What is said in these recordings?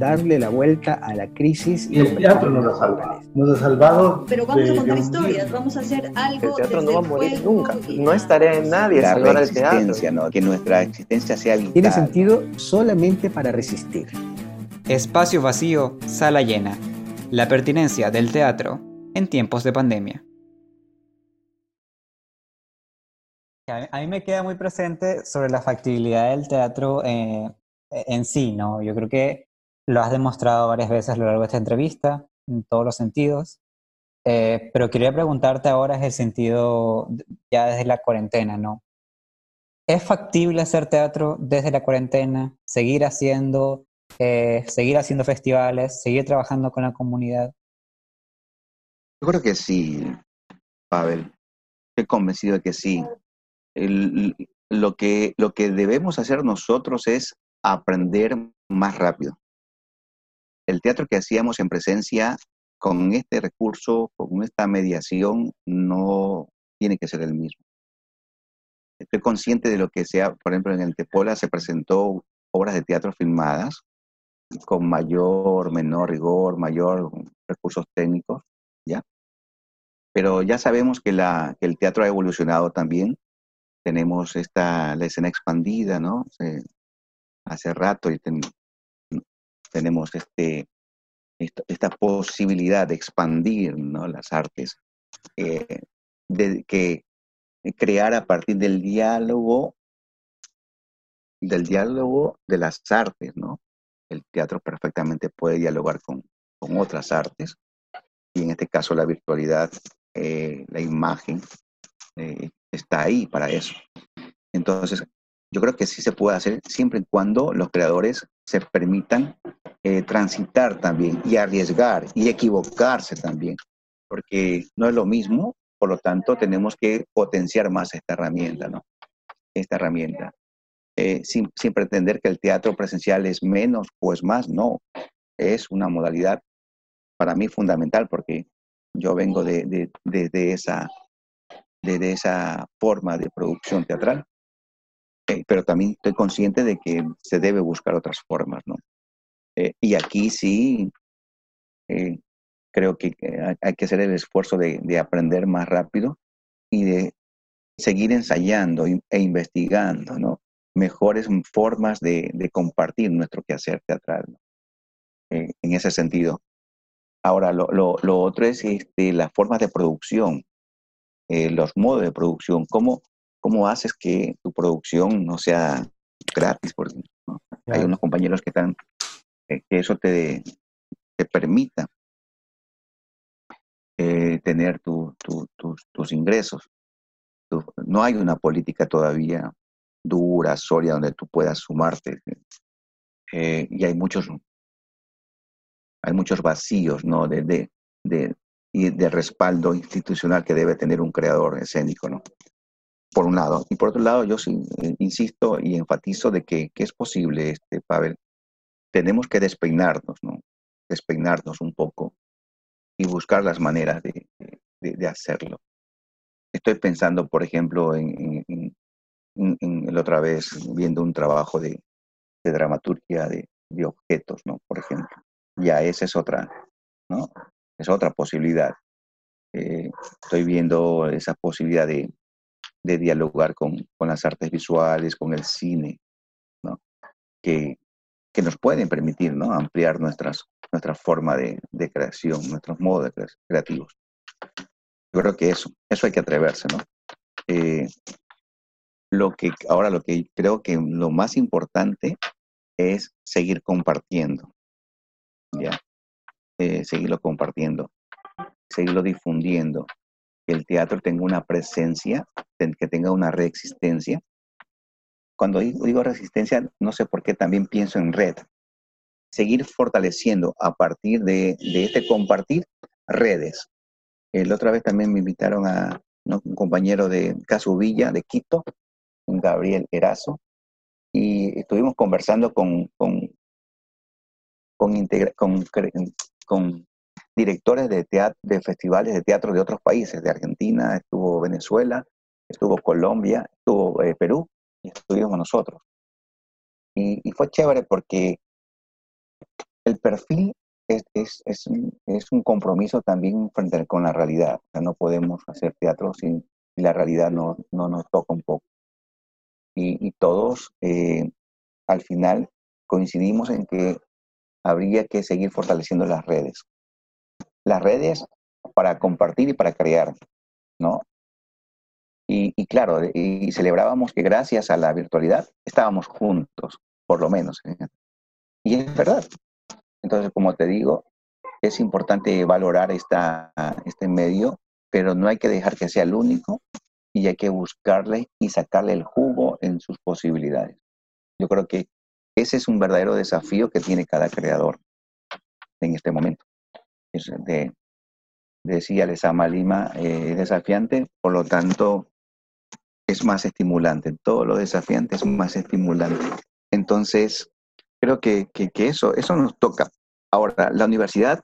darle la vuelta a la crisis. Y el teatro nos ha salvado. Nos ha salvado. Pero vamos a contar historias, vamos a hacer algo. El teatro no va a morir nunca. No es tarea de nadie la salvar el teatro. ¿no? Que nuestra existencia sea vital. Tiene sentido solamente para resistir. Espacio vacío, sala llena. La pertinencia del teatro en tiempos de pandemia. A mí me queda muy presente sobre la factibilidad del teatro eh, en sí, ¿no? Yo creo que lo has demostrado varias veces a lo largo de esta entrevista, en todos los sentidos. Eh, pero quería preguntarte ahora es el sentido ya desde la cuarentena, ¿no? ¿Es factible hacer teatro desde la cuarentena? ¿Seguir haciendo, eh, seguir haciendo festivales? ¿Seguir trabajando con la comunidad? Yo creo que sí, Pavel. Estoy convencido de que sí. lo, que, lo que debemos hacer nosotros es aprender más rápido. El teatro que hacíamos en presencia con este recurso, con esta mediación, no tiene que ser el mismo. Estoy consciente de lo que sea, por ejemplo, en el Tepola se presentó obras de teatro filmadas con mayor, menor rigor, mayor recursos técnicos, ¿ya? Pero ya sabemos que, el teatro ha evolucionado también. Tenemos esta, la escena expandida, ¿no? hace rato y tenemos este, esta, posibilidad de expandir ¿no? las artes, eh, de que crear a partir del diálogo, del diálogo de las artes, ¿no? El teatro perfectamente puede dialogar con, con otras artes, y en este caso la virtualidad, eh, la imagen, eh, está ahí para eso. Entonces, yo creo que sí se puede hacer siempre y cuando los creadores se permitan eh, transitar también y arriesgar y equivocarse también, porque no es lo mismo, por lo tanto tenemos que potenciar más esta herramienta, ¿no? Esta herramienta. Eh, sin, pretender que el teatro presencial es menos o es más, no, es una modalidad para mí fundamental porque yo vengo de, de, esa, de esa forma de producción teatral pero también estoy consciente de que se debe buscar otras formas, ¿no? Eh, y aquí sí, eh, creo que hay que hacer el esfuerzo de, aprender más rápido y de seguir ensayando e investigando, ¿no? Mejores formas de, compartir nuestro quehacer teatral, ¿no? Eh, en ese sentido. Ahora, lo, lo, otro es este, las formas de producción, los modos de producción, cómo, ¿cómo haces que tu producción no sea gratis? Porque hay unos compañeros que están, eh, que eso te, te permita eh, tener tus, tus ingresos. no hay una política todavía dura, sólida, donde tú puedas sumarte. Eh, y hay muchos, hay muchos vacíos, ¿no? De, de, de, y de respaldo institucional que debe tener un creador escénico, ¿no? Por un lado. Y por otro lado, yo sí, eh, insisto y enfatizo de que, es posible, este, Pavel. Tenemos que despeinarnos, ¿no? Despeinarnos un poco y buscar las maneras de, hacerlo. Estoy pensando, por ejemplo, en, en, la otra vez viendo un trabajo de, dramaturgia de, objetos, ¿no? Por ejemplo. Ya esa es otra, ¿no? Es otra posibilidad. Eh, estoy viendo esa posibilidad de, de dialogar con, las artes visuales, con el cine, que, que nos pueden permitir ¿no? ampliar nuestras, nuestra forma de, creación, nuestros modos de creativos. Yo creo que eso, eso hay que atreverse, ¿no? Eh, lo que, ahora lo que creo que lo más importante es seguir compartiendo, ¿ya? Eh, seguirlo compartiendo, seguirlo difundiendo, que el teatro tenga una presencia que tenga una reexistencia. Cuando digo, resistencia, no sé por qué también pienso en red. Seguir fortaleciendo a partir de, este compartir redes. La otra vez también me invitaron a un compañero de Casubilla, de Quito, Gabriel Erazo, y estuvimos conversando con, con, con, con directores de, teatro, de festivales de teatro de otros países, de Argentina, estuvo Venezuela, estuvo Colombia, estuvo eh, Perú y estuvimos nosotros. Y, fue chévere porque el perfil es, es, es, un, compromiso también frente con la realidad. O no podemos hacer teatro si, la realidad no, no, nos toca un poco. Y, y todos eh, al final coincidimos en que habría que seguir fortaleciendo las redes. Las redes para compartir y para crear, ¿no? Y, y claro, y celebrábamos que gracias a la virtualidad estábamos juntos, por lo menos. ¿eh? Y es verdad. Entonces, como te digo, es importante valorar esta, este medio, pero no hay que dejar que sea el único y hay que buscarle y sacarle el jugo en sus posibilidades. Yo creo que ese es un verdadero desafío que tiene cada creador en este momento. Es de, decía Lesama Lima, eh, es desafiante, por lo tanto es más estimulante. Todo lo desafiante es más estimulante. Entonces, creo que, que, eso, eso nos toca. Ahora, la universidad,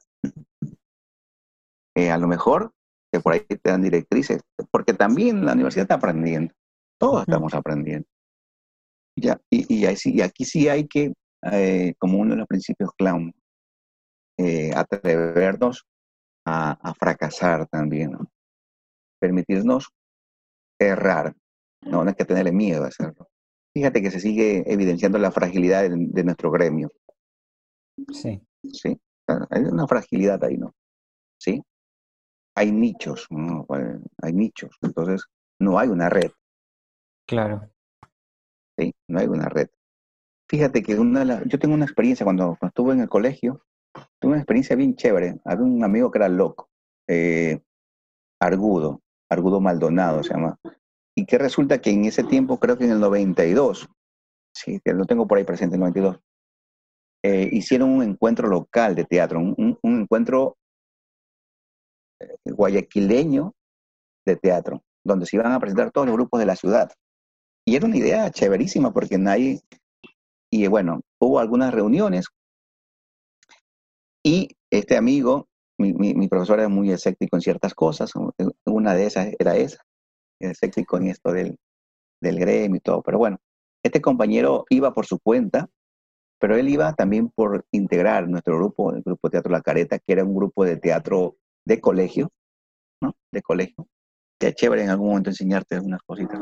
eh, a lo mejor, que por ahí te dan directrices, porque también la universidad está aprendiendo. Todos estamos aprendiendo. Ya, y, y, y aquí sí hay que, eh, como uno de los principios clown, eh, atrevernos a, a, fracasar también, ¿no? permitirnos errar, no, no hay que tenerle miedo a hacerlo. Fíjate que se sigue evidenciando la fragilidad de, de nuestro gremio. Sí. Sí, hay una fragilidad ahí, ¿no? Sí. Hay nichos, ¿no? hay nichos, entonces no hay una red. Claro. ¿sí? No hay una red. Fíjate que una la, yo tengo una experiencia cuando, cuando, estuve en el colegio, tuve una experiencia bien chévere. Había un amigo que era loco, eh, Argudo, Argudo Maldonado se llama. Y que resulta que en ese tiempo, creo que en el 92, sí, lo tengo por ahí presente, el 92, eh, hicieron un encuentro local de teatro, un encuentro eh, guayaquileño de teatro, donde se iban a presentar todos los grupos de la ciudad. Y era una idea chéverísima porque nadie... Y bueno, hubo algunas reuniones y este amigo, mi, mi, mi profesor era muy escéptico en ciertas cosas, una de esas era esa, en esto del, del gremio y todo, pero bueno, este compañero iba por su cuenta, pero él iba también por integrar nuestro grupo, el grupo Teatro La Careta, que era un grupo de teatro de colegio, ¿no? De colegio. Sería chévere en algún momento enseñarte algunas cositas.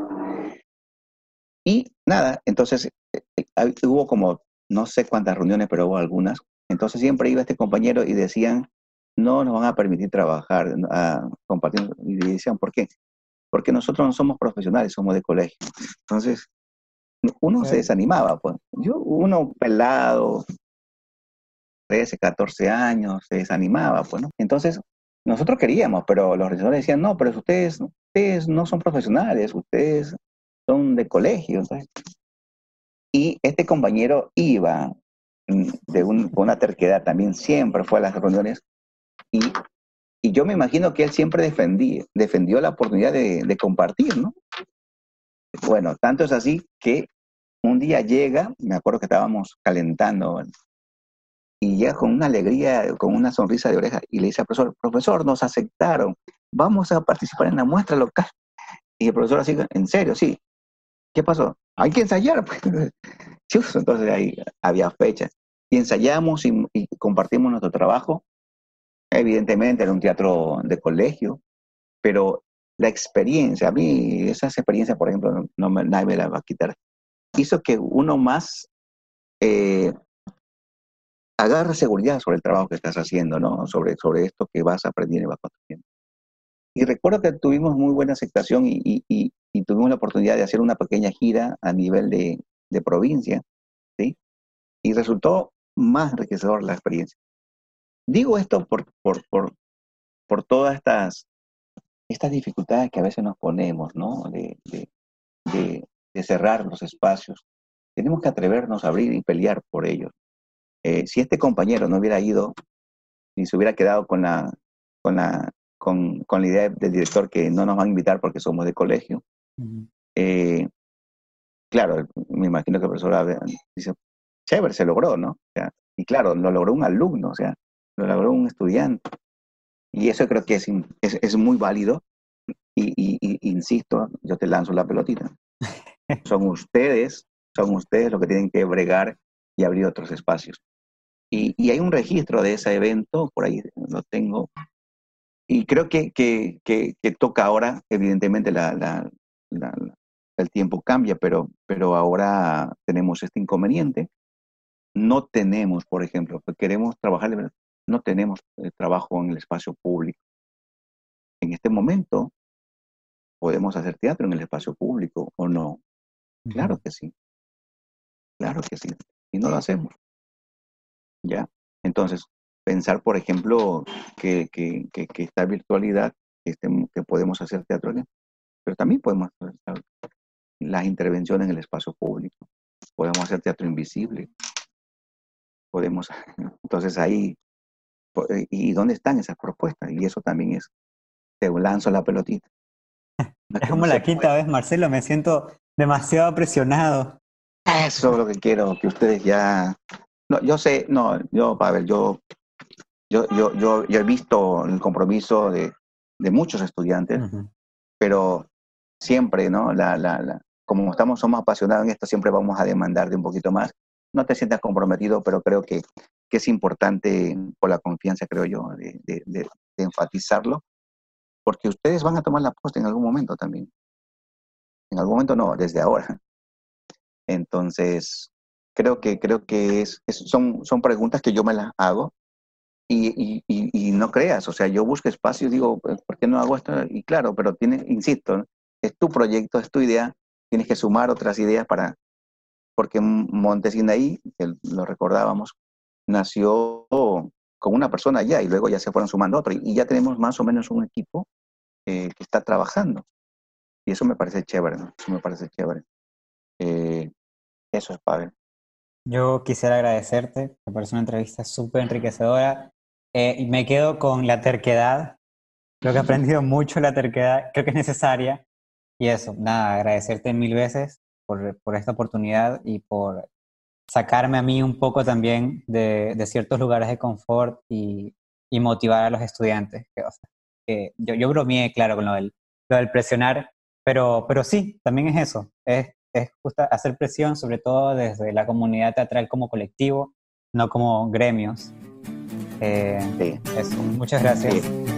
Y nada, entonces eh, hubo como no sé cuántas reuniones, pero hubo algunas. Entonces siempre iba este compañero y decían, no nos van a permitir trabajar, a compartir. Y decían, ¿por qué? Porque nosotros no somos profesionales, somos de colegio. Entonces, uno sí. se desanimaba, pues. Yo, uno pelado, 13, 14 años, se desanimaba, pues, ¿no? Entonces, nosotros queríamos, pero los regidores decían, no, pero ustedes, ustedes no son profesionales, ustedes son de colegio. Entonces, y este compañero iba de un, con una terquedad también, siempre fue a las reuniones y, y yo me imagino que él siempre defendía, defendió la oportunidad de, de compartir, ¿no? Bueno, tanto es así que un día llega, me acuerdo que estábamos calentando, y llega con una alegría, con una sonrisa de oreja, y le dice al profesor, profesor, nos aceptaron, vamos a participar en la muestra local. Y el profesor así, en serio, sí. ¿Qué pasó? Hay que ensayar. Entonces ahí había fechas. Y ensayamos y compartimos nuestro trabajo. Evidentemente era un teatro de colegio, pero la experiencia, a mí esas experiencias, por ejemplo, no, me, nadie me la va a quitar, hizo que uno más eh, seguridad sobre el trabajo que estás haciendo, ¿no? Sobre, sobre esto que vas aprendiendo y vas construyendo. Y recuerdo que tuvimos muy buena aceptación y, y, y, y, tuvimos la oportunidad de hacer una pequeña gira a nivel de, de provincia, ¿sí? Y resultó más enriquecedor la experiencia. Digo esto por, por, por, por todas estas, estas dificultades que a veces nos ponemos, ¿no? De, de, de, de cerrar los espacios. Tenemos que atrevernos a abrir y pelear por ellos. Eh, si este compañero no hubiera ido y se hubiera quedado con la, con la, con, con, la idea del director que no nos van a invitar porque somos de colegio, uh -huh. eh, claro, me imagino que el profesor dice, chévere, se logró, ¿no? O sea, y claro, lo logró un alumno, o sea, lo logró un estudiante. Y eso creo que es, es, es muy válido. Y, y, y, insisto, yo te lanzo la pelotita. Son ustedes, son ustedes los que tienen que bregar y abrir otros espacios. Y, hay un registro de ese evento, por ahí lo tengo. Y creo que, que, que, toca ahora, evidentemente la, la, el tiempo cambia, pero, pero ahora tenemos este inconveniente. No tenemos, por ejemplo, queremos trabajar, no tenemos eh, trabajo en el espacio público. En este momento, ¿podemos hacer teatro en el espacio público o no? Claro que sí. Claro que sí. Y no lo hacemos. ¿Ya? Entonces, pensar, por ejemplo, que, que, que, esta virtualidad, que, este, que podemos hacer teatro, pero también podemos hacer las intervenciones en el espacio público. Podemos hacer teatro invisible. Podemos, entonces ahí, ¿y dónde están esas propuestas? Y eso también es, te lanzo la pelotita. Es como la quinta vez, Marcelo, me siento demasiado presionado. Eso es lo que quiero, que ustedes ya... No, yo sé, no, yo, Pavel, yo, yo, yo, yo, he visto el compromiso de, de muchos estudiantes, pero siempre, ¿no? La, la, la, como estamos, somos apasionados en esto, siempre vamos a demandar de un poquito más. No te sientas comprometido, pero creo que, que es importante, por la confianza, creo yo, de, de, de, enfatizarlo, porque ustedes van a tomar la posta en algún momento también. En algún momento no, desde ahora. Entonces, creo que, creo que es, son, son preguntas que yo me las hago y, y, y, no creas, o sea, yo busco espacio y digo, pues, ¿por qué no hago esto? Y claro, pero tiene, insisto, es tu proyecto, es tu idea, tienes que sumar otras ideas para, porque Montesinaí, lo recordábamos, nació con una persona ya y luego ya se fueron sumando otros y ya tenemos más o menos un equipo eh, que está trabajando. Y eso me parece chévere, ¿no? Eso me parece chévere. Eh, eso es padre. Yo quisiera agradecerte, me parece una entrevista súper enriquecedora. Eh, y me quedo con la terquedad. Creo que he aprendido mucho la terquedad, creo que es necesaria. Y eso, nada, agradecerte mil veces por, por esta oportunidad y por sacarme a mí un poco también de, de ciertos lugares de confort y, y, motivar a los estudiantes. Que, o sea, que yo, yo bromeé, claro, con lo del, lo del presionar, pero, pero sí, también es eso, es, es justo hacer presión, sobre todo desde la comunidad teatral como colectivo, no como gremios. Eh, sí. Eso, muchas gracias. Sí.